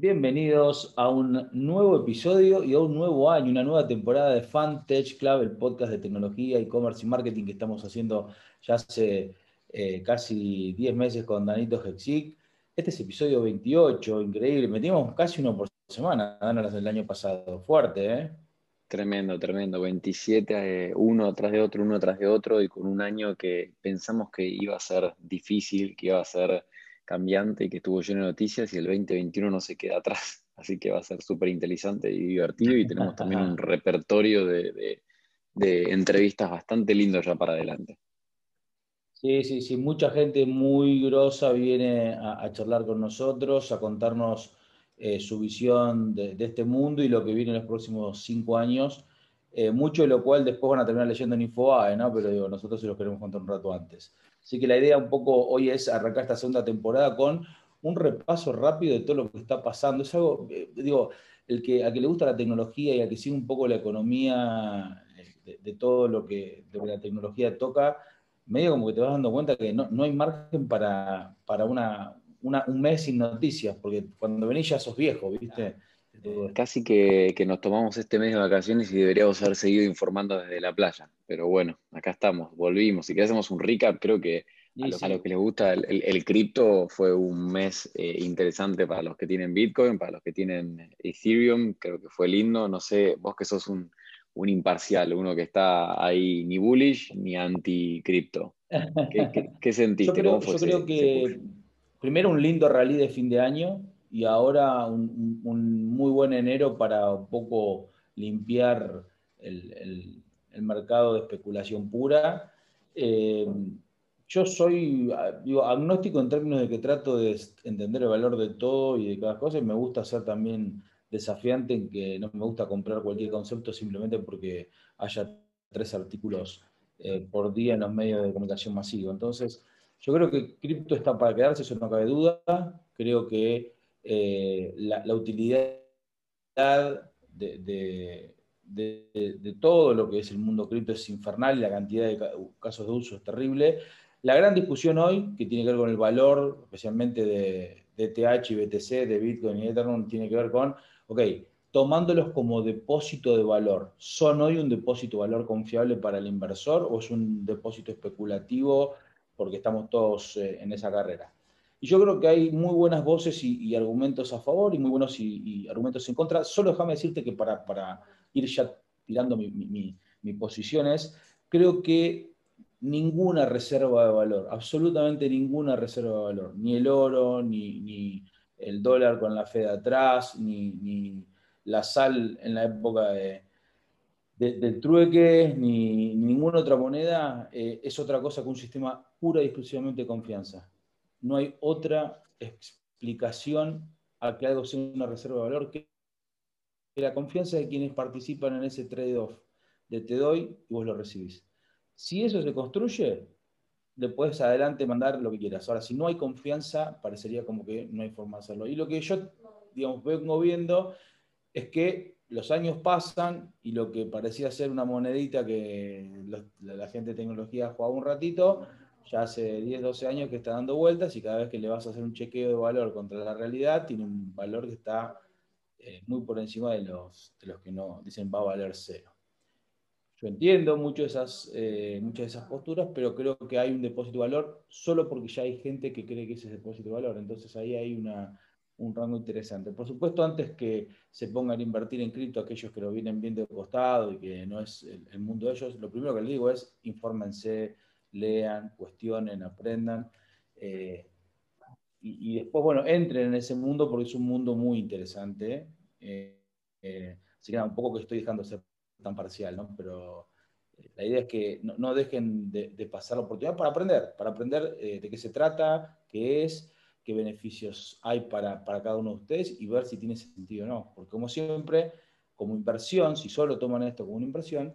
Bienvenidos a un nuevo episodio y a un nuevo año, una nueva temporada de FanTech Club, el podcast de tecnología, e-commerce y marketing que estamos haciendo ya hace eh, casi 10 meses con Danito Hexic. Este es episodio 28, increíble. Metimos casi uno por semana, las del año pasado. Fuerte, ¿eh? Tremendo, tremendo. 27, eh, uno tras de otro, uno tras de otro, y con un año que pensamos que iba a ser difícil, que iba a ser cambiante y que estuvo lleno de noticias, y el 2021 no se queda atrás. Así que va a ser súper interesante y divertido, y tenemos también un repertorio de, entrevistas bastante lindo ya para adelante. Sí, sí, sí, mucha gente muy grosa viene a, charlar con nosotros, a contarnos eh, su visión de, este mundo y lo que viene en los próximos cinco años, eh, mucho de lo cual después van a terminar leyendo en InfoAE, ¿no? Pero digo, nosotros se los queremos contar un rato antes. Así que la idea un poco hoy es arrancar esta segunda temporada con un repaso rápido de todo lo que está pasando. Es algo, eh, digo, el que, a que le gusta la tecnología y a que sigue un poco la economía de, todo lo que, la tecnología toca, medio como que te vas dando cuenta que no, hay margen para, para una, un mes sin noticias, porque cuando venís ya sos viejo, ¿viste? Casi que, nos tomamos este mes de vacaciones y deberíamos haber seguido informando desde la playa. Pero bueno, acá estamos, volvimos. Si hacemos un recap, creo que a, los, que les gusta el, cripto fue un mes eh, interesante para los que tienen Bitcoin, para los que tienen Ethereum. Creo que fue lindo. No sé, vos que sos un, un imparcial, uno que está ahí ni bullish ni anti-cripto. ¿Qué, sentiste? Yo creo, que primero un lindo rally de fin de año y ahora un, muy buen enero para un poco limpiar el, mercado de especulación pura. Eh, yo soy digo, agnóstico en términos de que trato de entender el valor de todo y de cada cosa y me gusta hacer también desafiante en que no me gusta comprar cualquier concepto simplemente porque haya tres artículos eh, por día en los medios de comunicación masivo. Entonces, yo creo que cripto está para quedarse, eso no cabe duda. Creo que eh, la, utilidad de, todo lo que es el mundo cripto es infernal y la cantidad de casos de uso es terrible. La gran discusión hoy, que tiene que ver con el valor, especialmente de, ETH y BTC, de Bitcoin y Ethereum, tiene que ver con ok, tomándolos como depósito de valor, ¿son hoy un depósito de valor confiable para el inversor o es un depósito especulativo porque estamos todos eh, en esa carrera? Y yo creo que hay muy buenas voces y, argumentos a favor y muy buenos y, argumentos en contra. Solo déjame decirte que para, ir ya tirando mi, mi, creo que ninguna reserva de valor, absolutamente ninguna reserva de valor, ni el oro, ni, ni el dólar con la Fed atrás, ni, la sal en la época de, trueque, ni, ninguna otra moneda, eh, es otra cosa que un sistema pura y exclusivamente de confianza. No hay otra explicación a que algo sea una reserva de valor que la confianza de quienes participan en ese trade-off de te doy y vos lo recibís. Si eso se construye, le puedes adelante mandar lo que quieras. Ahora, si no hay confianza, parecería como que no hay forma de hacerlo. Y lo que yo, digamos, vengo viendo es que los años pasan y lo que parecía ser una monedita que la gente de tecnología jugaba un ratito, ya hace 10, 12 años que está dando vueltas y cada vez que le vas a hacer un chequeo de valor contra la realidad, tiene un valor que está eh, muy por encima de los, de los que no dicen va a valer cero. Yo entiendo mucho eh, muchas de esas posturas, pero creo que hay un depósito de valor solo porque ya hay gente que cree que ese es depósito de valor. Entonces ahí hay una, un rango interesante. Por supuesto, antes que se pongan a invertir en cripto aquellos que lo vienen viendo de costado y que no es el, mundo de ellos, lo primero que les digo es infórmense, lean, cuestionen, aprendan. Eh, y, después, bueno, entren en ese mundo porque es un mundo muy interesante. Eh, así que nada, un poco que estoy dejando ser tan parcial, ¿no? Pero eh, la idea es que no, dejen de, pasar la oportunidad para aprender, para aprender eh, de qué se trata, qué es, qué beneficios hay para, cada uno de ustedes y ver si tiene sentido o no. Porque como siempre, como inversión, si solo toman esto como una inversión,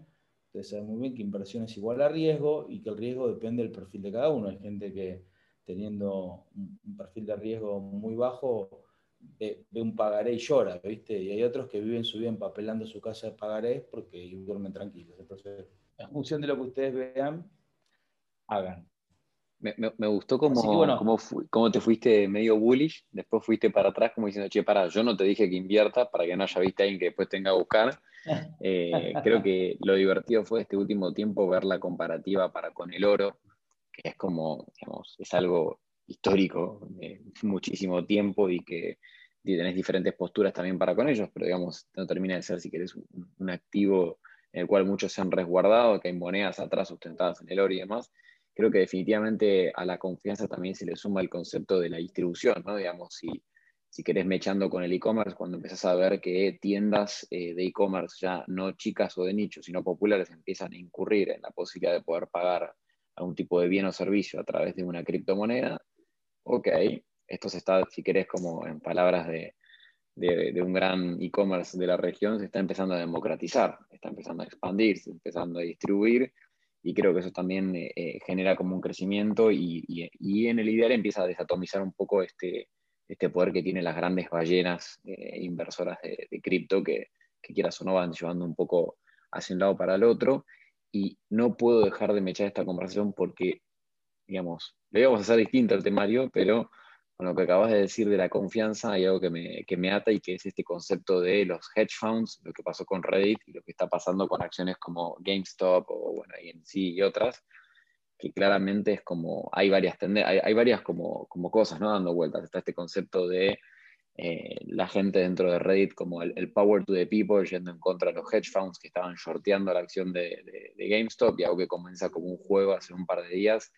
ustedes saben muy bien que inversión es igual a riesgo y que el riesgo depende del perfil de cada uno. Hay gente que teniendo un perfil de riesgo muy bajo ve, un pagaré y llora, ¿viste? Y hay otros que viven su vida empapelando su casa de pagarés porque duermen tranquilos. Entonces, en función de lo que ustedes vean, hagan. Me, gustó cómo, cómo, te fuiste medio bullish, después fuiste para atrás como diciendo, che, para, yo no te dije que invierta para que no haya visto a alguien que después tenga que buscar. Eh, creo que lo divertido fue este último tiempo ver la comparativa para con el oro, que es como, es algo histórico de muchísimo tiempo y que tenés diferentes posturas también para con ellos, pero digamos, no termina de ser, si querés, un, un activo en el cual muchos se han resguardado, que hay monedas atrás sustentadas en el oro y demás creo que definitivamente a la confianza también se le suma el concepto de la distribución, ¿no? Digamos, si, si querés mechando con el e-commerce, cuando empezás a ver que tiendas eh, de e-commerce ya no chicas o de nicho, sino populares empiezan a incurrir en la posibilidad de poder pagar algún tipo de bien o servicio a través de una criptomoneda, ok, esto se está, si querés, como en palabras de, de, un gran e-commerce de la región, se está empezando a democratizar, está empezando a expandirse, empezando a distribuir, y creo que eso también eh, eh, genera como un crecimiento y, y, en el ideal empieza a desatomizar un poco este, este poder que tienen las grandes ballenas eh, inversoras de, cripto que, que, quieras o no van llevando un poco hacia un lado para el otro. Y no puedo dejar de mechar esta conversación porque, digamos, le íbamos a hacer distinto al temario, pero con lo que acabas de decir de la confianza, hay algo que me, que me, ata y que es este concepto de los hedge funds, lo que pasó con Reddit y lo que está pasando con acciones como GameStop o bueno, sí y otras, que claramente es como, hay varias, hay, hay varias como, como, cosas ¿no? dando vueltas. Está este concepto de eh, la gente dentro de Reddit como el, power to the people yendo en contra de los hedge funds que estaban shorteando la acción de, de, de GameStop y algo que comienza como un juego hace un par de días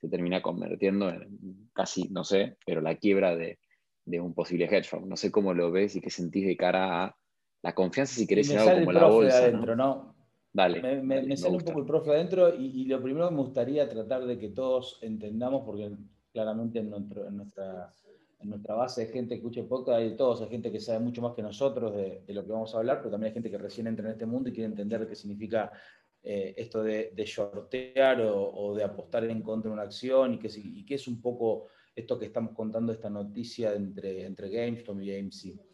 se termina convirtiendo en casi, no sé, pero la quiebra de, un posible hedge fund. No sé cómo lo ves y qué sentís de cara a la confianza, si querés, en algo como la bolsa. adentro, ¿no? Dale. Me, sale un poco el profe adentro y, lo primero que me gustaría tratar de que todos entendamos, porque claramente en, nuestra, en nuestra base de gente que escucha poco hay de todos, hay gente que sabe mucho más que nosotros de, de, lo que vamos a hablar, pero también hay gente que recién entra en este mundo y quiere entender qué significa eh, esto de, de shortear o, de apostar en contra de una acción y que, es un poco esto que estamos contando, esta noticia entre, entre GameStop y AMC.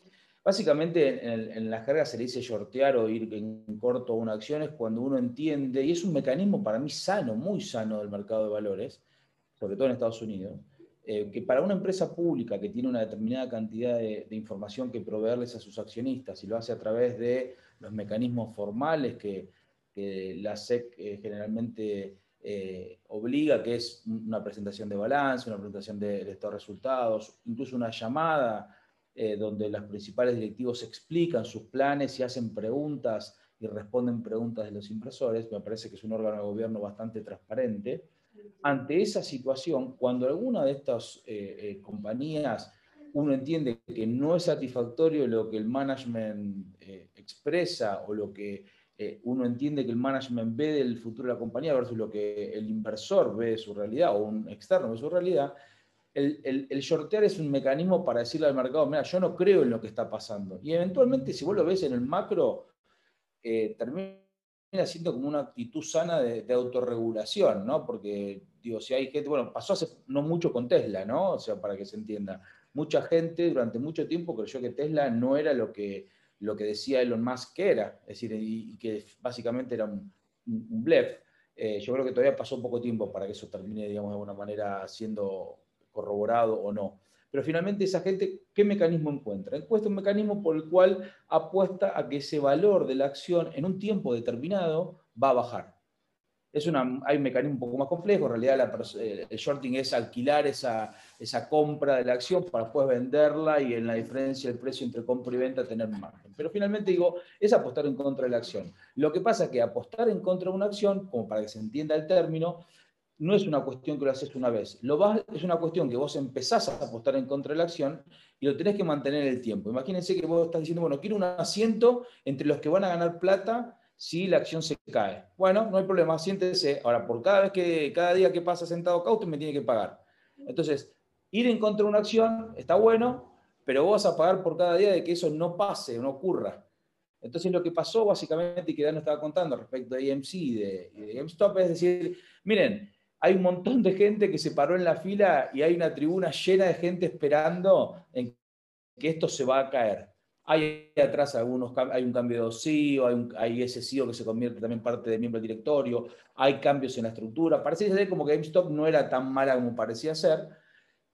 Básicamente en, en, la jerga se le dice shortear o ir en corto una acción es cuando uno entiende, y es un mecanismo para mí sano, muy sano del mercado de valores, sobre todo en Estados Unidos, eh, que para una empresa pública que tiene una determinada cantidad de, información que proveerles a sus accionistas y lo hace a través de los mecanismos formales que, que la SEC eh, generalmente eh, obliga, que es una presentación de balance, una presentación de, estos resultados, incluso una llamada eh, donde los principales directivos explican sus planes y hacen preguntas y responden preguntas de los impresores, me parece que es un órgano de gobierno bastante transparente. Ante esa situación, cuando alguna de estas compañías uno entiende que no es satisfactorio lo que el management expresa o lo que eh, uno entiende que el management ve del futuro de la compañía versus lo que el inversor ve de su realidad o un externo ve de su realidad, el, el, shortear es un mecanismo para decirle al mercado, mira, yo no creo en lo que está pasando. Y eventualmente, si vos lo ves en el macro, eh, termina siendo como una actitud sana de, autorregulación, ¿no? Porque, digo, si hay gente, bueno, pasó hace no mucho con Tesla, ¿no? O sea, para que se entienda. Mucha gente durante mucho tiempo creyó que Tesla no era lo que lo que decía Elon Musk que era, es decir, y, que básicamente era un, un blef. Eh, yo creo que todavía pasó poco tiempo para que eso termine, digamos, de alguna manera siendo corroborado o no. Pero finalmente esa gente, ¿qué mecanismo encuentra? Encuentra un mecanismo por el cual apuesta a que ese valor de la acción en un tiempo determinado va a bajar es una, hay un mecanismo un poco más complejo, en realidad eh, el shorting es alquilar esa, esa compra de la acción para después venderla y en la diferencia del precio entre compra y venta tener margen. Pero finalmente digo, es apostar en contra de la acción. Lo que pasa es que apostar en contra de una acción, como para que se entienda el término, no es una cuestión que lo haces una vez. Lo es una cuestión que vos empezás a apostar en contra de la acción y lo tenés que mantener el tiempo. Imagínense que vos estás diciendo, bueno, quiero un asiento entre los que van a ganar plata si la acción se cae. Bueno, no hay problema, siéntese. Ahora, por cada vez que, cada día que pasa sentado usted me tiene que pagar. Entonces, ir en contra de una acción está bueno, pero vos vas a pagar por cada día de que eso no pase, no ocurra. Entonces, lo que pasó básicamente, y que Dan estaba contando respecto de EMC y de, de GameStop, es decir, miren, hay un montón de gente que se paró en la fila y hay una tribuna llena de gente esperando que esto se va a caer. Hay atrás algunos, hay un cambio de CEO, hay, ese CEO que se convierte también parte de miembro del directorio, hay cambios en la estructura. Parece ser como que GameStop no era tan mala como parecía ser.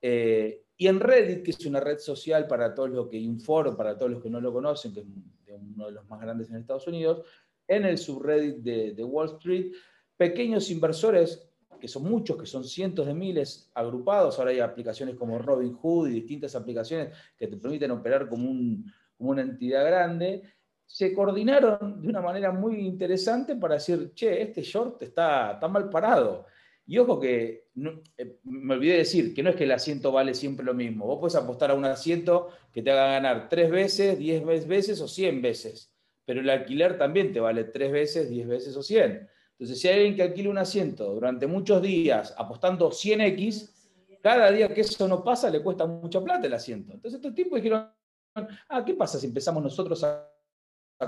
Eh, y en Reddit, que es una red social para todos los que, y un foro para todos los que no lo conocen, que es uno de los más grandes en Estados Unidos, en el subreddit de, de Wall Street, pequeños inversores que son muchos, que son cientos de miles agrupados. Ahora hay aplicaciones como Robinhood y distintas aplicaciones que te permiten operar como, un, una entidad grande. Se coordinaron de una manera muy interesante para decir, che, este short está, está mal parado. Y ojo que, eh, me olvidé decir, que no es que el asiento vale siempre lo mismo. Vos puedes apostar a un asiento que te haga ganar tres veces, diez veces o cien veces. Pero el alquiler también te vale tres veces, diez veces o cien. Entonces, si hay alguien que alquila un asiento durante muchos días apostando 100x, cada día que eso no pasa le cuesta mucha plata el asiento. Entonces, estos tipos dijeron, ah, ¿qué pasa si empezamos nosotros a,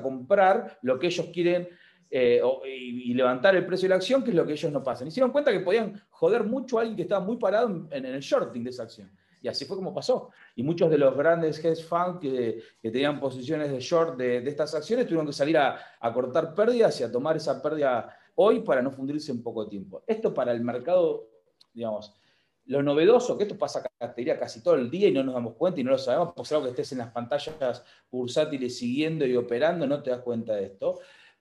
comprar lo que ellos quieren eh, y, levantar el precio de la acción, que es lo que ellos no pasan? Hicieron cuenta que podían joder mucho a alguien que estaba muy parado en, el shorting de esa acción. Y así fue como pasó. Y muchos de los grandes hedge funds que, tenían posiciones de short de, estas acciones tuvieron que salir a cortar pérdidas y a tomar esa pérdida hoy para no fundirse en poco tiempo. Esto para el mercado, digamos, lo novedoso, que esto pasa casi todo el día y no nos damos cuenta y no lo sabemos, por algo que estés en las pantallas bursátiles siguiendo y operando, no te das cuenta de esto.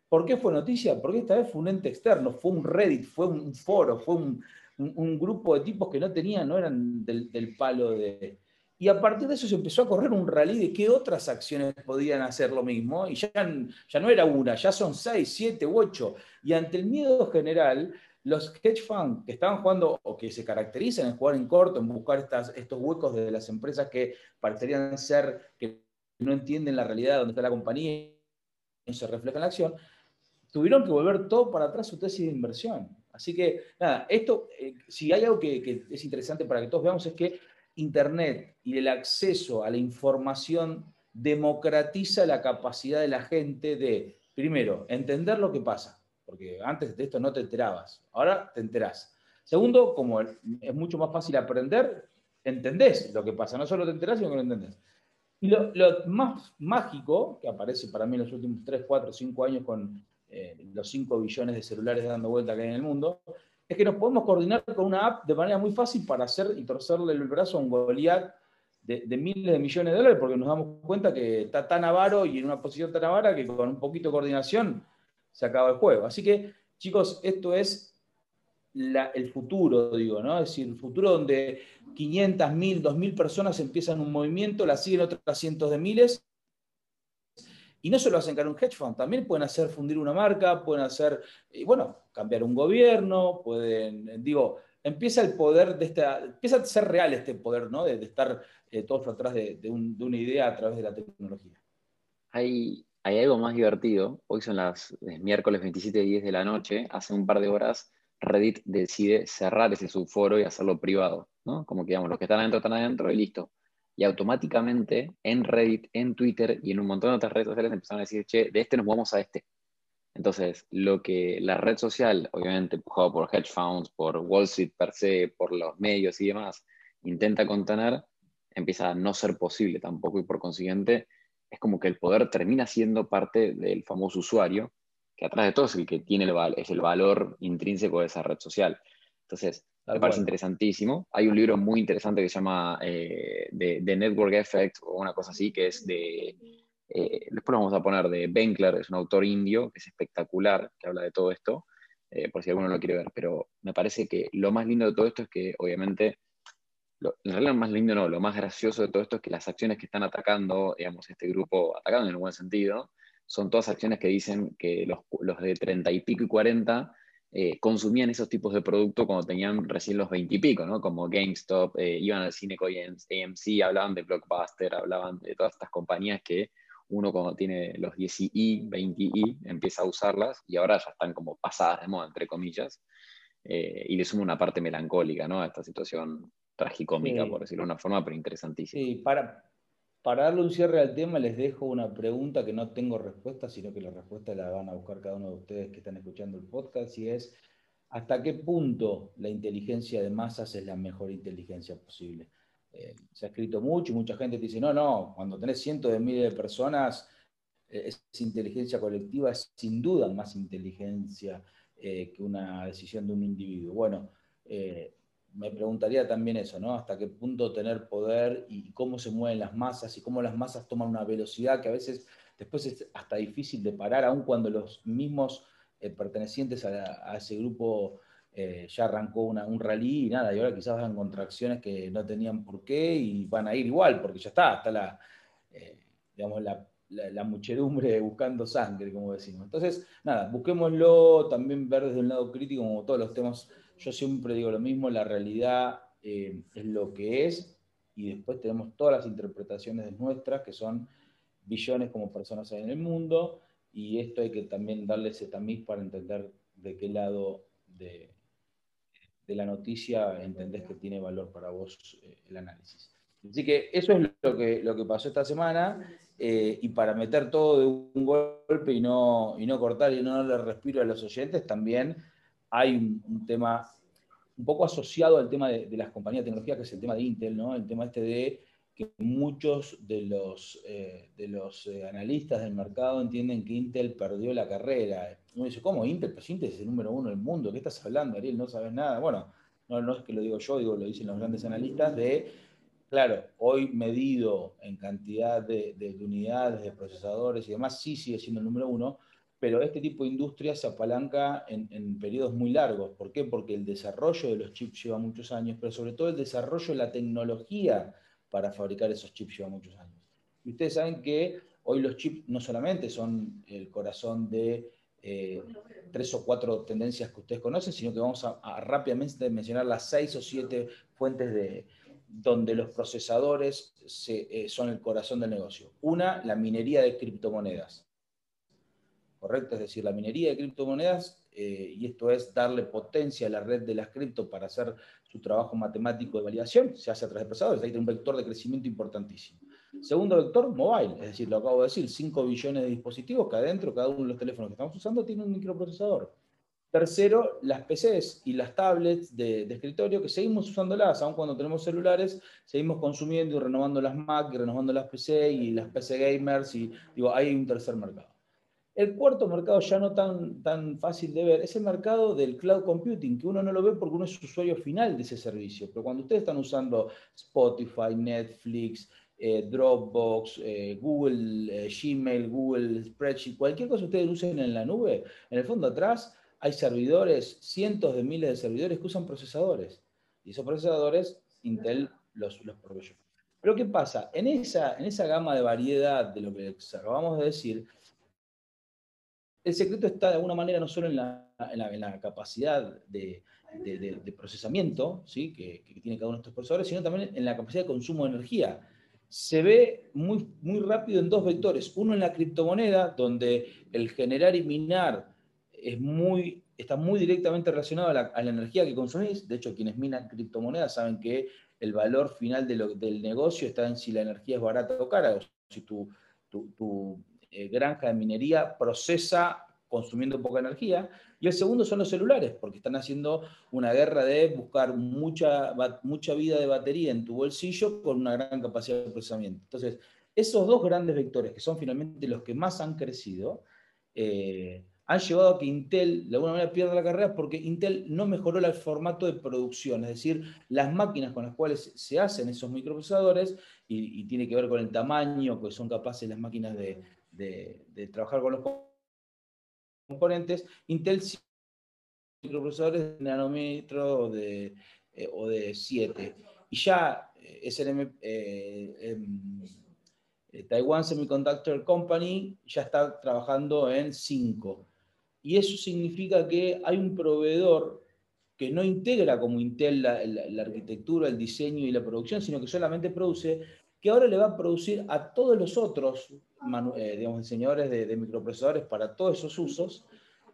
¿Por qué fue noticia? Porque esta vez fue un ente externo, fue un Reddit, fue un foro, fue un, grupo de tipos que no tenían, no eran del palo de, y a partir de eso se empezó a correr un rally de qué otras acciones podían hacer lo mismo. Y ya, ya no era una, ya son seis, siete u ocho. Y ante el miedo general, los hedge funds que estaban jugando o que se caracterizan en jugar en corto, en buscar estas, estos huecos de las empresas que parecerían ser que no entienden la realidad de donde está la compañía y no se refleja en la acción, tuvieron que volver todo para atrás su tesis de inversión. Así que, nada, esto, eh, si hay algo que, es interesante para que todos veamos es que Internet y el acceso a la información democratiza la capacidad de la gente de, primero, entender lo que pasa, porque antes de esto no te enterabas, ahora te enterás. Segundo, como es mucho más fácil aprender, entendés lo que pasa, no solo te enterás, sino que lo entendés. Y lo, más mágico, que aparece para mí en los últimos 3, 4, 5 años con eh, los 5 billones de celulares dando vuelta que hay en el mundo, es que nos podemos coordinar con una app de manera muy fácil para hacer y torcerle el brazo a un Goliat de, miles de millones de dólares, porque nos damos cuenta que está tan avaro y en una posición tan avara que con un poquito de coordinación se acaba el juego. Así que, chicos, esto es el futuro, digo, ¿no? Es decir, el futuro donde 500, 1000, 2000 personas empiezan un movimiento, la siguen otras cientos de miles y no solo hacen crear un hedge fund, también pueden hacer fundir una marca, pueden hacer, bueno, cambiar un gobierno, pueden, digo, empieza el poder de esta, empieza a ser real este poder, ¿no? De, estar eh, todos atrás de, una idea a través de la tecnología. Hay, hay algo más divertido. Hoy son las miércoles 27 y 10 de la noche. Hace un par de horas Reddit decide cerrar ese subforo y hacerlo privado, ¿no? Como que, digamos, los que están adentro están adentro y listo y automáticamente en Reddit, en Twitter y en un montón de otras redes sociales empezaron a decir, che, de este nos vamos a este. Entonces, lo que la red social, obviamente empujado por hedge funds, por Wall Street per se, por los medios y demás, intenta contener, empieza a no ser posible tampoco y por consiguiente es como que el poder termina siendo parte del famoso usuario, que atrás de todo es el que tiene el, es el valor intrínseco de esa red social. Entonces, me parece interesantísimo. Hay un libro muy interesante que se llama eh, The, Network Effect o una cosa así, que es de, eh, después lo vamos a poner, de Benkler, es un autor indio que es espectacular, que habla de todo esto, eh, por si alguno lo quiere ver. Pero me parece que lo más lindo de todo esto es que, obviamente, lo, en realidad lo más lindo no, lo más gracioso de todo esto es que las acciones que están atacando, digamos, este grupo, atacando en un buen sentido, son todas acciones que dicen que los, los de 30 y pico y 40 eh, consumían esos tipos de productos cuando tenían recién los 20 y pico, ¿no? Como GameStop, eh, iban al cine con AMC, hablaban de Blockbuster, hablaban de todas estas compañías que uno cuando tiene los 10i, 20i, empieza a usarlas y ahora ya están como pasadas de moda, entre comillas, eh, y le suma una parte melancólica, ¿no? A esta situación tragicómica, por decirlo de una forma, pero interesantísima. Sí, para, para darle un cierre al tema, les dejo una pregunta que no tengo respuesta, sino que la respuesta la van a buscar cada uno de ustedes que están escuchando el podcast, y es, ¿hasta qué punto la inteligencia de masas es la mejor inteligencia posible? eh, se ha escrito mucho y mucha gente te dice, no, no, cuando tenés cientos de miles de personas, eh, esa inteligencia colectiva es sin duda más inteligencia que una decisión de un individuo. Bueno, me preguntaría también eso, ¿no? Hasta qué punto tener poder y cómo se mueven las masas y cómo las masas toman una velocidad que a veces después es hasta difícil de parar, aun cuando los mismos pertenecientes a, ese grupo eh, ya arrancó un rally y nada, y ahora quizás van contracciones que no tenían por qué y van a ir igual, porque ya está, está la, eh, digamos, la, muchedumbre buscando sangre, como decimos. Entonces, nada, busquémoslo, también ver desde un lado crítico, como todos los temas, yo siempre digo lo mismo, la realidad eh, es lo que es, y después tenemos todas las interpretaciones nuestras, que son billones como personas en el mundo, y esto hay que también darle ese tamiz para entender de qué lado de, de la noticia entendés que tiene valor para vos eh, el análisis. Así que eso es lo que, lo que pasó esta semana eh, y para meter todo de un golpe y no, y no cortar y no darle respiro a los oyentes, también hay un, tema un poco asociado al tema de, de, las compañías de tecnología, que es el tema de Intel, ¿no? el tema este de que muchos de los, eh, de los analistas del mercado entienden que Intel perdió la carrera uno dice, ¿cómo Intel? Pues Intel es el número uno del mundo, ¿qué estás hablando, Ariel? No sabes nada. Bueno, no, no es que lo digo yo, digo, lo dicen los grandes analistas, de, claro, hoy medido en cantidad de, unidades, de procesadores y demás, sí sigue siendo el número uno, pero este tipo de industria se apalanca en, periodos muy largos. ¿Por qué? Porque el desarrollo de los chips lleva muchos años, pero sobre todo el desarrollo de la tecnología para fabricar esos chips lleva muchos años. Y ustedes saben que hoy los chips no solamente son el corazón de eh, tres o cuatro tendencias que ustedes conocen, sino que vamos a, rápidamente mencionar las seis o siete fuentes de, donde los procesadores eh, son el corazón del negocio. Una, la minería de criptomonedas. ¿Correcto? Es decir, la minería de criptomonedas, eh, y esto es darle potencia a la red de las cripto para hacer su trabajo matemático de validación, se hace a través de procesadores. Ahí tiene un vector de crecimiento importantísimo. Segundo vector, mobile, es decir, lo acabo de decir, 5 billones de dispositivos que adentro, cada uno de los teléfonos que estamos usando tiene un microprocesador. Tercero, las PCs y las tablets de, escritorio que seguimos usándolas, aun cuando tenemos celulares, seguimos consumiendo y renovando las Mac y renovando las PC y las PC gamers y digo, hay un tercer mercado. El cuarto mercado ya no tan, tan fácil de ver es el mercado del cloud computing, que uno no lo ve porque uno es usuario final de ese servicio. Pero cuando ustedes están usando Spotify, Netflix, eh, Dropbox, eh, Google eh, Gmail, Google Spreadsheet, cualquier cosa que ustedes usen en la nube, en el fondo atrás hay servidores, cientos de miles de servidores que usan procesadores. Y esos procesadores Intel los, los proveyó. Pero ¿qué pasa? En esa, en esa gama de variedad de lo que acabamos de decir, el secreto está de alguna manera no solo en la, capacidad de, procesamiento que, tiene cada uno de estos procesadores, sino también en la capacidad de consumo de energía se ve muy, rápido en dos vectores. Uno en la criptomoneda, donde el generar y minar está muy directamente relacionado a la, energía que consumís. De hecho, quienes minan criptomonedas saben que el valor final del negocio está en si la energía es barata o cara, o si tu, eh, granja de minería procesa consumiendo poca energía. Y el segundo son los celulares, porque están haciendo una guerra de buscar mucha, mucha vida de batería en tu bolsillo con una gran capacidad de procesamiento. Entonces, esos dos grandes vectores, que son finalmente los que más han crecido, eh, han llevado a que Intel de alguna manera pierda la carrera porque Intel no mejoró el formato de producción, es decir, las máquinas con las cuales se hacen esos microprocesadores, y, tiene que ver con el tamaño que son capaces las máquinas de, de trabajar con los componentes, Intel microprocesadores de nanómetro de, eh, o de 7. Y ya eh, eh, em, Taiwan Semiconductor Company ya está trabajando en 5. Y eso significa que hay un proveedor que no integra como Intel la, la, arquitectura, el diseño y la producción, sino que solamente produce, que ahora le va a producir a todos los otros eh, digamos, diseñadores de, microprocesadores para todos esos usos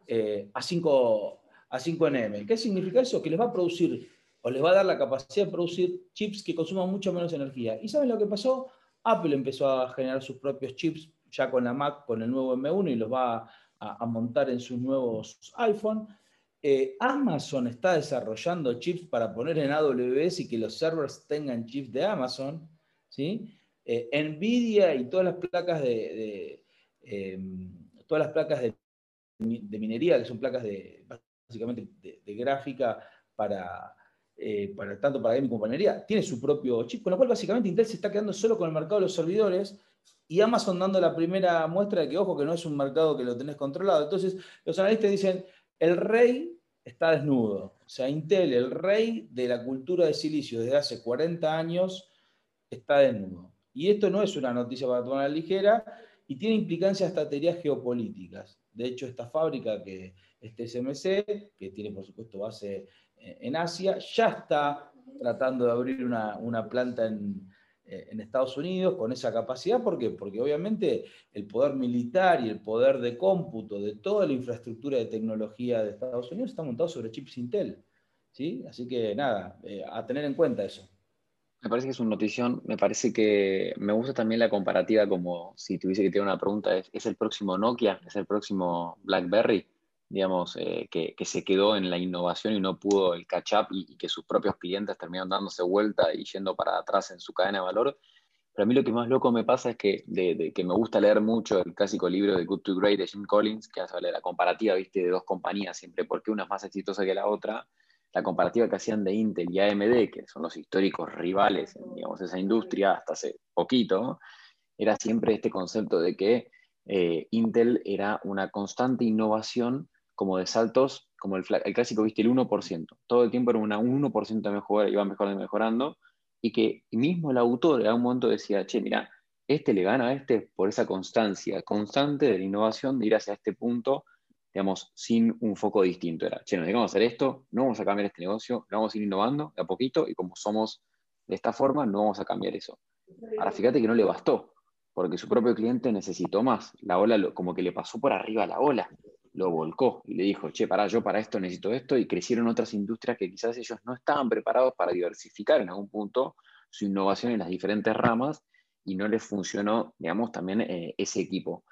eh, a, 5, a 5NM. ¿Qué significa eso? Que les va a producir o les va a dar la capacidad de producir chips que consuman mucho menos energía. ¿Y saben lo que pasó? Apple empezó a generar sus propios chips ya con la Mac, con el nuevo M1 y los va a, montar en sus nuevos iPhone. eh, Amazon está desarrollando chips para poner en AWS y que los servers tengan chips de Amazon. ¿sí? Eh, Nvidia y todas las placas de, em, todas las placas de, minería, que son placas de básicamente de, gráfica para, eh, para tanto para gaming como para minería, tiene su propio chip, con lo cual básicamente Intel se está quedando solo con el mercado de los servidores y Amazon dando la primera muestra de que, ojo, que no es un mercado que lo tenés controlado. Entonces, los analistas dicen, el rey está desnudo. O sea, Intel, el rey de la cultura de silicio desde hace 40 años, está desnudo. Y esto no es una noticia para tomar la ligera y tiene implicancias hasta teorías geopolíticas. De hecho, esta fábrica que este SMC, que tiene por supuesto base en Asia, ya está tratando de abrir una, planta en, eh, en Estados Unidos con esa capacidad. ¿Por qué? Porque obviamente el poder militar y el poder de cómputo de toda la infraestructura de tecnología de Estados Unidos está montado sobre chips Intel. ¿sí? Así que nada, eh, a tener en cuenta eso. Me parece que es una notición, me parece que me gusta también la comparativa como si tuviese que tener una pregunta, ¿es, ¿es el próximo Nokia? ¿Es el próximo BlackBerry? digamos, eh, que, se quedó en la innovación y no pudo el catch-up y, que sus propios clientes terminaron dándose vuelta y yendo para atrás en su cadena de valor. Pero a mí lo que más loco me pasa es que, de, que me gusta leer mucho el clásico libro de Good to Great de Jim Collins, que hace la comparativa ¿viste? de dos compañías, siempre porque una es más exitosa que la otra. La comparativa que hacían de Intel y AMD, que son los históricos rivales en digamos, esa industria hasta hace poquito, era siempre este concepto de que eh, Intel era una constante innovación como de saltos, como el, clásico, viste, el 1%. Todo el tiempo era una 1% de mejora, iba mejorando mejorando, y que mismo el autor en un momento decía, che, mira, este le gana a este por esa constancia constante de la innovación de ir hacia este punto, digamos, sin un foco distinto. Era, che, nos dedicamos a hacer esto, no vamos a cambiar este negocio, lo vamos a ir innovando de a poquito, y como somos de esta forma, no vamos a cambiar eso. Ahora, fíjate que no le bastó, porque su propio cliente necesitó más. La ola como que le pasó por arriba la ola lo volcó y le dijo, che, para yo para esto necesito esto, y crecieron otras industrias que quizás ellos no estaban preparados para diversificar en algún punto su innovación en las diferentes ramas y no les funcionó, digamos, también eh, ese equipo.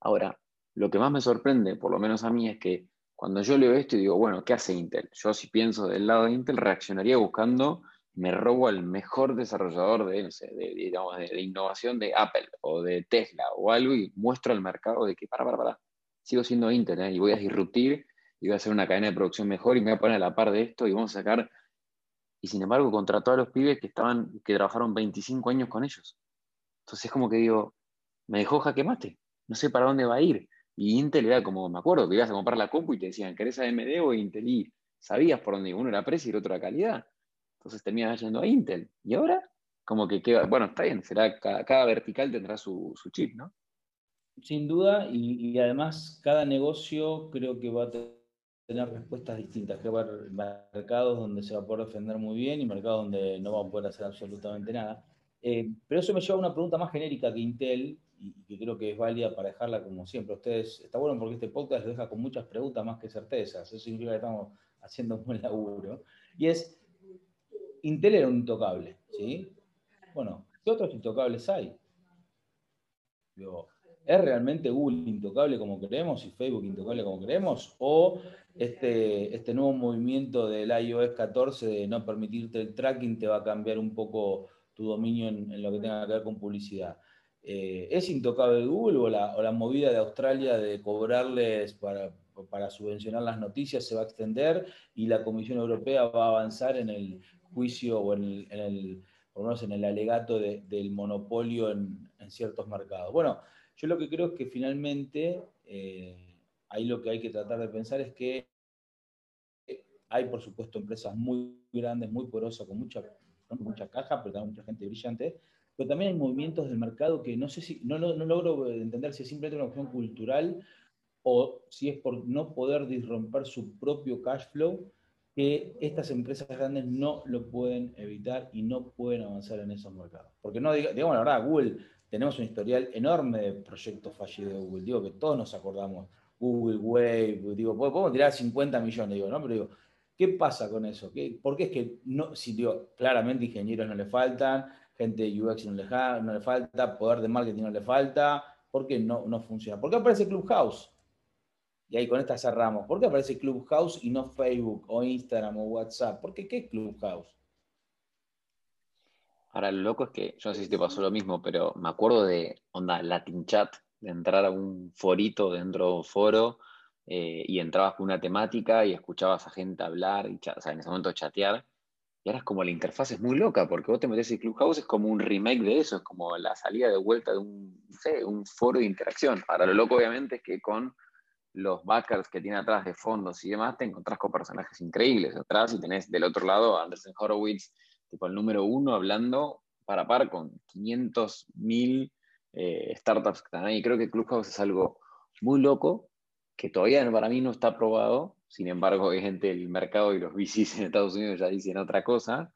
Ahora, lo que más me sorprende, por lo menos a mí, es que cuando yo leo esto y digo, bueno, ¿qué hace Intel? Yo si pienso del lado de Intel, reaccionaría buscando, me robo al mejor desarrollador de, digamos, de, innovación de Apple o de Tesla o algo y muestro al mercado de que, para, para, para, sigo siendo Intel ¿eh? y voy a disruptir y voy a hacer una cadena de producción mejor y me voy a poner a la par de esto y vamos a sacar. Y sin embargo, contrató a los pibes que, estaban, que trabajaron 25 años con ellos. Entonces es como que digo, me dejó jaque mate, no sé para dónde va a ir. Y Intel era como, me acuerdo que ibas a comprar la compu y te decían, ¿querés AMD o Intel? Y sabías por dónde Uno era precio y el otro era calidad. Entonces terminas yendo a Intel. Y ahora, como que queda, bueno, está bien, será cada, vertical tendrá su, su chip, ¿no? Sin duda, y, además cada negocio creo que va a tener respuestas distintas, que va a haber mercados donde se va a poder defender muy bien y mercados donde no va a poder hacer absolutamente nada. Eh, pero eso me lleva a una pregunta más genérica que Intel, y, que creo que es válida para dejarla como siempre. Ustedes, está bueno porque este podcast los deja con muchas preguntas más que certezas, eso significa que estamos haciendo un buen laburo. Y es, Intel era un intocable, ¿sí? Bueno, ¿qué otros intocables hay? ¿Es realmente Google intocable como creemos y Facebook intocable como creemos? ¿O este, este nuevo movimiento del iOS 14 de no permitirte el tracking te va a cambiar un poco tu dominio en, lo que tenga que ver con publicidad? Eh, ¿Es intocable Google o la, movida de Australia de cobrarles para, subvencionar las noticias se va a extender y la Comisión Europea va a avanzar en el juicio o en el, en menos en el alegato del monopolio en, ciertos mercados? Bueno, yo lo que creo es que finalmente eh, ahí lo que hay que tratar de pensar es que hay, por supuesto, empresas muy grandes, muy poderosas, con mucha, mucha caja, pero también mucha gente brillante, pero también hay movimientos del mercado que no sé si, no, no, logro entender si es simplemente una opción cultural o si es por no poder disromper su propio cash flow, que estas empresas grandes no lo pueden evitar y no pueden avanzar en esos mercados. Porque no, digamos la verdad, Google tenemos un historial enorme de proyectos fallidos de Google. Digo que todos nos acordamos. Google Wave, digo, podemos tirar 50 millones, digo, ¿no? Pero digo, ¿qué pasa con eso? ¿Por qué es que no, si digo, claramente ingenieros no le faltan, gente de UX no le, falta, poder de marketing no le falta, ¿por qué no, no funciona? ¿Por qué aparece Clubhouse? y ahí con esta cerramos, ¿por qué aparece Clubhouse y no Facebook o Instagram o WhatsApp? ¿Por qué qué es Clubhouse? Ahora, lo loco es que, yo no sé si te pasó lo mismo, pero me acuerdo de, onda, Latin Chat, de entrar a un forito dentro de un foro eh, y entrabas con una temática y escuchabas a gente hablar, y o sea, en ese momento chatear, y ahora es como la interfaz es muy loca, porque vos te metes en Clubhouse, es como un remake de eso, es como la salida de vuelta de un, un foro de interacción. Ahora, lo loco obviamente es que con los backers que tiene atrás de fondos y demás, te encontrás con personajes increíbles atrás y tenés del otro lado a Anderson Horowitz, tipo el número uno, hablando para par con 500 mil eh, startups que están ahí. Creo que Clubhouse es algo muy loco que todavía para mí no está probado. Sin embargo, gente del mercado y los VCs en Estados Unidos ya dicen otra cosa.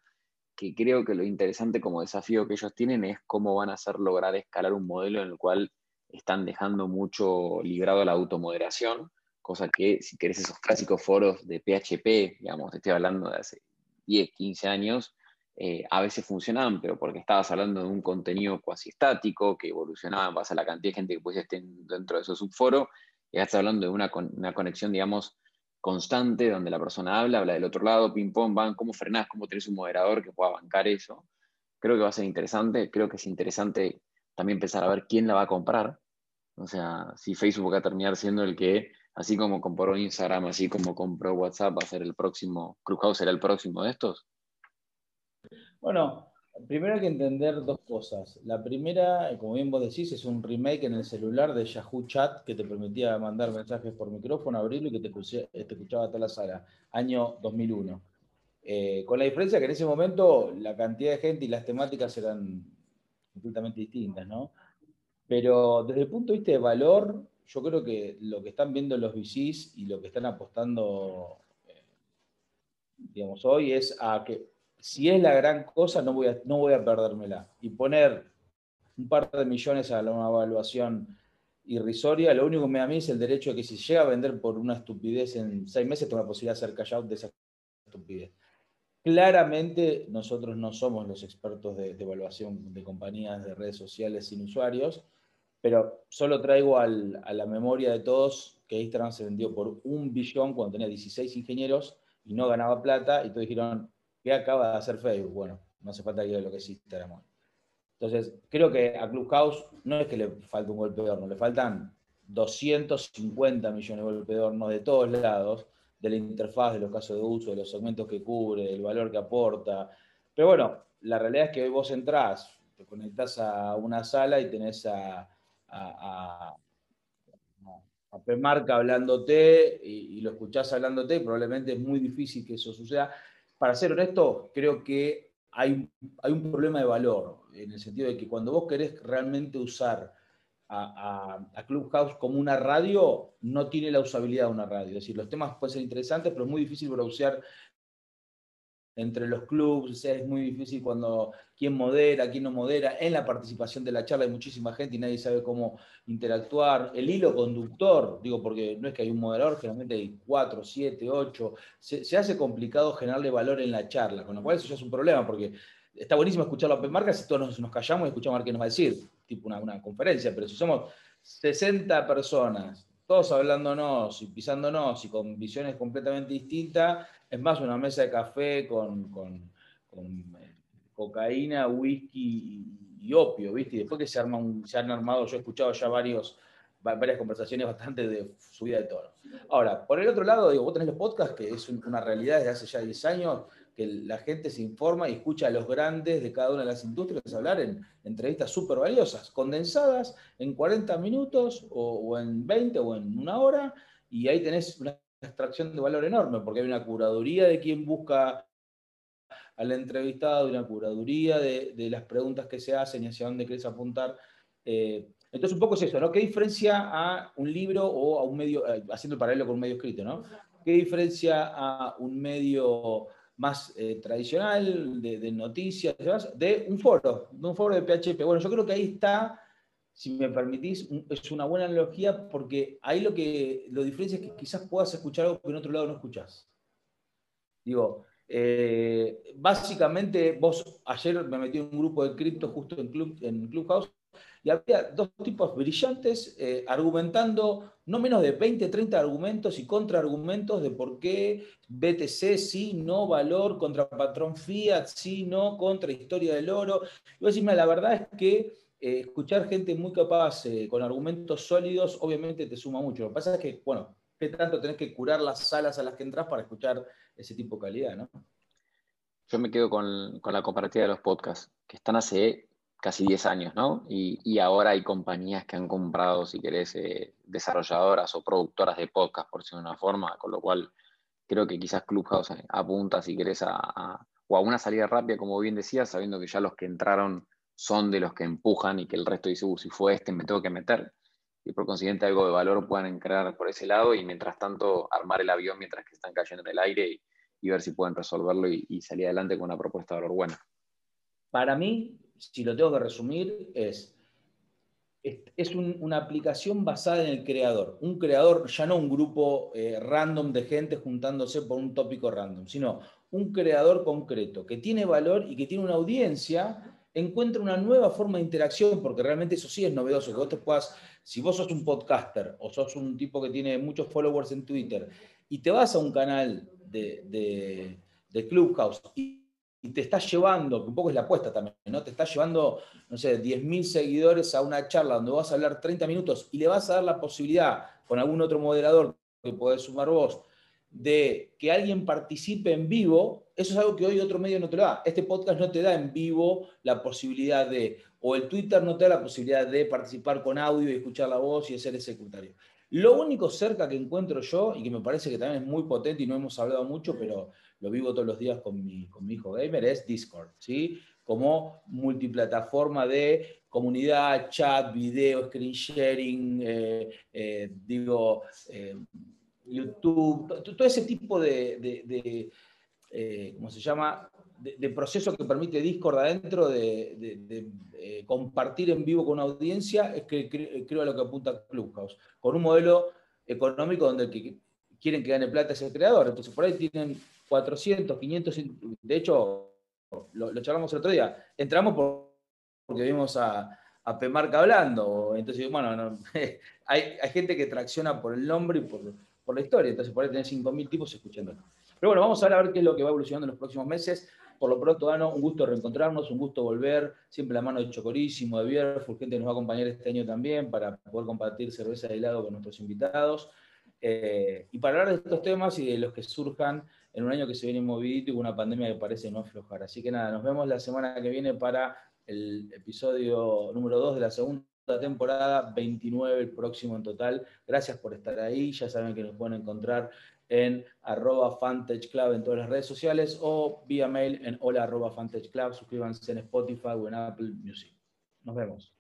Que creo que lo interesante como desafío que ellos tienen es cómo van a hacer lograr escalar un modelo en el cual están dejando mucho librado la automoderación, cosa que si querés esos clásicos foros de PHP, digamos, te estoy hablando de hace 10, 15 años, eh, a veces funcionaban, pero porque estabas hablando de un contenido cuasi estático que evolucionaba en base a la cantidad de gente que pusiste dentro de esos subforos, y estás hablando de una, una, conexión, digamos, constante, donde la persona habla, habla del otro lado, ping pong, van, cómo frenás, cómo tenés un moderador que pueda bancar eso. Creo que va a ser interesante, creo que es interesante también empezar a ver quién la va a comprar. O sea, si Facebook va a terminar siendo el que, así como compró Instagram, así como compró WhatsApp, va a ser el próximo, Clubhouse será el próximo de estos. Bueno, primero hay que entender dos cosas. La primera, como bien vos decís, es un remake en el celular de Yahoo Chat que te permitía mandar mensajes por micrófono, abrirlo y que te, escuchaba toda la sala. Año 2001. Eh, con la diferencia que en ese momento la cantidad de gente y las temáticas eran completamente distintas, ¿no? Pero desde el punto de vista de valor, yo creo que lo que están viendo los VCs y lo que están apostando, eh, digamos, hoy es a que si es la gran cosa, no voy a, no voy a perdérmela. Y poner un par de millones a una evaluación irrisoria, lo único que me da a mí es el derecho de que si llega a vender por una estupidez en seis meses, tengo la posibilidad de hacer cash out de esa estupidez. Claramente nosotros no somos los expertos de, evaluación de compañías de redes sociales sin usuarios, pero solo traigo a la memoria de todos que Instagram se vendió por un billón cuando tenía 16 ingenieros y no ganaba plata, y todos dijeron, ¿qué acaba de hacer Facebook? Bueno, no hace falta que lo que es Instagram. Entonces, creo que a Clubhouse no es que le falte un golpe de horno, le faltan 250 millones de golpes de horno de todos lados, de la interfaz, de los casos de uso, de los segmentos que cubre, el valor que aporta. Pero bueno, la realidad es que hoy vos entrás, te conectás a una sala y tenés a, a, a, Marca hablándote y, lo escuchás hablándote, probablemente es muy difícil que eso suceda. Para ser honesto, creo que hay, hay un problema de valor, en el sentido de que cuando vos querés realmente usar a, Clubhouse como una radio, no tiene la usabilidad de una radio. Es decir, los temas pueden ser interesantes, pero es muy difícil browsear entre los clubs, es muy difícil cuando quién modera, quién no modera, en la participación de la charla hay muchísima gente y nadie sabe cómo interactuar. El hilo conductor, digo, porque no es que hay un moderador, generalmente hay cuatro, siete, ocho, se, hace complicado generarle valor en la charla, con lo cual eso ya es un problema, porque está buenísimo escuchar la Open Marcas si todos nos, callamos y escuchamos a ver qué nos va a decir, tipo una, conferencia, pero si somos 60 personas, todos hablándonos y pisándonos y con visiones completamente distintas, es más una mesa de café con, eh, cocaína, whisky y, opio, ¿viste? Y después que se, arma se han armado, yo he escuchado ya varios, varias conversaciones bastante de subida de tono. Ahora, por el otro lado, digo, vos tenés los podcasts, que es una realidad desde hace ya 10 años, que la gente se informa y escucha a los grandes de cada una de las industrias hablar en entrevistas súper valiosas, condensadas en 40 minutos o, en 20 o en una hora, y ahí tenés una extracción de valor enorme, porque hay una curaduría de quien busca al entrevistado, una curaduría de, las preguntas que se hacen y hacia dónde querés apuntar. Eh, entonces, un poco es eso, ¿no? ¿Qué diferencia a un libro o a un medio, eh, haciendo el paralelo con un medio escrito, ¿no? ¿Qué diferencia a un medio más eh, tradicional, de, noticias, de un foro, de un foro de PHP. Bueno, yo creo que ahí está, si me permitís, es una buena analogía porque ahí lo que lo diferencia es que quizás puedas escuchar algo que en otro lado no escuchás. Digo, eh, básicamente vos, ayer me metí en un grupo de cripto justo en, Club, en Clubhouse y había dos tipos brillantes eh, argumentando no menos de 20, 30 argumentos y contraargumentos de por qué BTC sí, no, valor contra patrón fiat, sí, no, contra historia del oro. Y vos decís, la verdad es que eh, escuchar gente muy capaz eh, con argumentos sólidos obviamente te suma mucho. Lo que pasa es que, bueno, ¿qué tanto tenés que curar las salas a las que entras para escuchar ese tipo de calidad, no? Yo me quedo con, la comparativa de los podcasts, que están hace casi 10 años, ¿no? Y, ahora hay compañías que han comprado, si querés, eh, desarrolladoras o productoras de podcast, por decirlo de una forma, con lo cual creo que quizás Clubhouse apunta, si querés, a, o a una salida rápida, como bien decías, sabiendo que ya los que entraron son de los que empujan y que el resto dice, uh, si fue este, me tengo que meter. Y por consiguiente algo de valor puedan encarar por ese lado y mientras tanto armar el avión mientras que están cayendo en el aire y, ver si pueden resolverlo y, salir adelante con una propuesta de valor buena. Para mí, si lo tengo que resumir, es, es una aplicación basada en el creador. Un creador, ya no un grupo eh, random de gente juntándose por un tópico random, sino un creador concreto que tiene valor y que tiene una audiencia encuentra una nueva forma de interacción, porque realmente eso sí es novedoso, que vos te puedas, si vos sos un podcaster o sos un tipo que tiene muchos followers en Twitter y te vas a un canal de, de, Clubhouse y, te estás llevando, que un poco es la apuesta también, ¿no? Te estás llevando, no sé, 10.000 seguidores a una charla donde vas a hablar 30 minutos y le vas a dar la posibilidad con algún otro moderador que podés sumar vos, de que alguien participe en vivo, eso es algo que hoy otro medio no te lo da. Este podcast no te da en vivo la posibilidad de, o el Twitter no te da la posibilidad de participar con audio y escuchar la voz y ser el secretario. Lo único cerca que encuentro yo, y que me parece que también es muy potente y no hemos hablado mucho, pero lo vivo todos los días con mi, con mi hijo gamer, es Discord, ¿sí? Como multiplataforma de comunidad, chat, video, screen sharing, eh, eh, digo, eh, YouTube, todo ese tipo de, ¿cómo se llama? De, proceso que permite Discord adentro de, compartir en vivo con una audiencia, es que creo a lo que apunta Clubhouse, con un modelo económico donde el que quieren que gane plata es el creador. Entonces por ahí tienen 400, 500, de hecho, lo, charlamos el otro día, entramos porque vimos a, a Pemarca hablando, entonces, bueno, hay, gente que tracciona por el nombre y por la historia. Entonces, por ahí tenés 5.000 tipos escuchando. Pero bueno, vamos a ver qué es lo que va evolucionando en los próximos meses. Por lo pronto, Dano, un gusto reencontrarnos, un gusto volver. Siempre la mano de Chocorísimo, de Bierful, gente nos va a acompañar este año también para poder compartir cerveza de helado con nuestros invitados. Eh, y para hablar de estos temas y de los que surjan en un año que se viene movidito y con una pandemia que parece no aflojar. Así que nada, nos vemos la semana que viene para el episodio número 2 de la segunda temporada, 29 el próximo en total. Gracias por estar ahí. Ya saben que nos pueden encontrar en arroba en todas las redes sociales o vía mail en hola. Suscríbanse en Spotify o en Apple Music. Nos vemos.